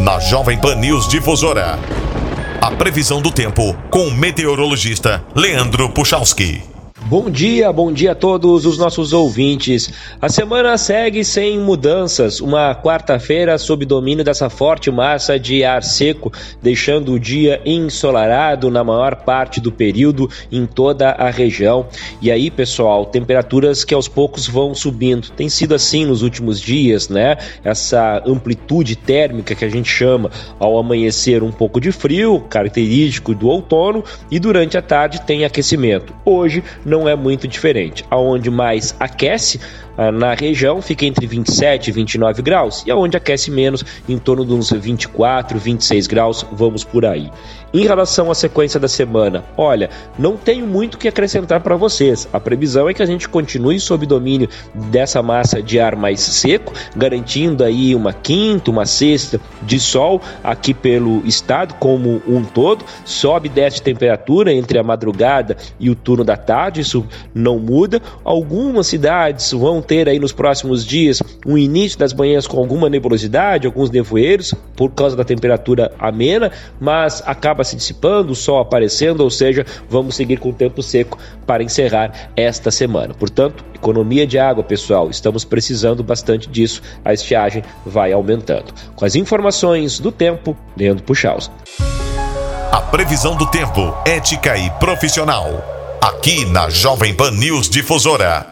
na Jovem Pan News Difusora. A previsão do tempo com o meteorologista Leandro Puchalski. Bom dia, bom dia a todos os nossos ouvintes. A semana segue sem mudanças. Uma quarta-feira sob domínio dessa forte massa de ar seco, deixando o dia ensolarado na maior parte do período em toda a região. E aí, pessoal, temperaturas que aos poucos vão subindo. Tem sido assim nos últimos dias, né? Essa amplitude térmica que a gente chama ao amanhecer um pouco de frio, característico do outono, e durante a tarde tem aquecimento. Hoje não é muito diferente. Aonde mais aquece na região fica entre 27 e 29 graus e aonde aquece menos em torno de uns 24, 26 graus, vamos por aí. Em relação à sequência da semana, olha, não tenho muito o que acrescentar para vocês. A previsão é que a gente continue sob domínio dessa massa de ar mais seco, garantindo aí uma quinta, uma sexta de sol aqui pelo estado como um todo. Sobe e desce temperatura entre a madrugada e o turno da tarde, isso não muda. Algumas cidades vão ter aí nos próximos dias um início das manhãs com alguma nebulosidade, alguns nevoeiros por causa da temperatura amena, mas acaba se dissipando, o sol aparecendo, ou seja, vamos seguir com o tempo seco para encerrar esta semana. Portanto, economia de água, pessoal, estamos precisando bastante disso, a estiagem vai aumentando. Com as informações do tempo, Leandro Puchaus. A previsão do tempo, ética e profissional. Aqui na Jovem Pan News Difusora.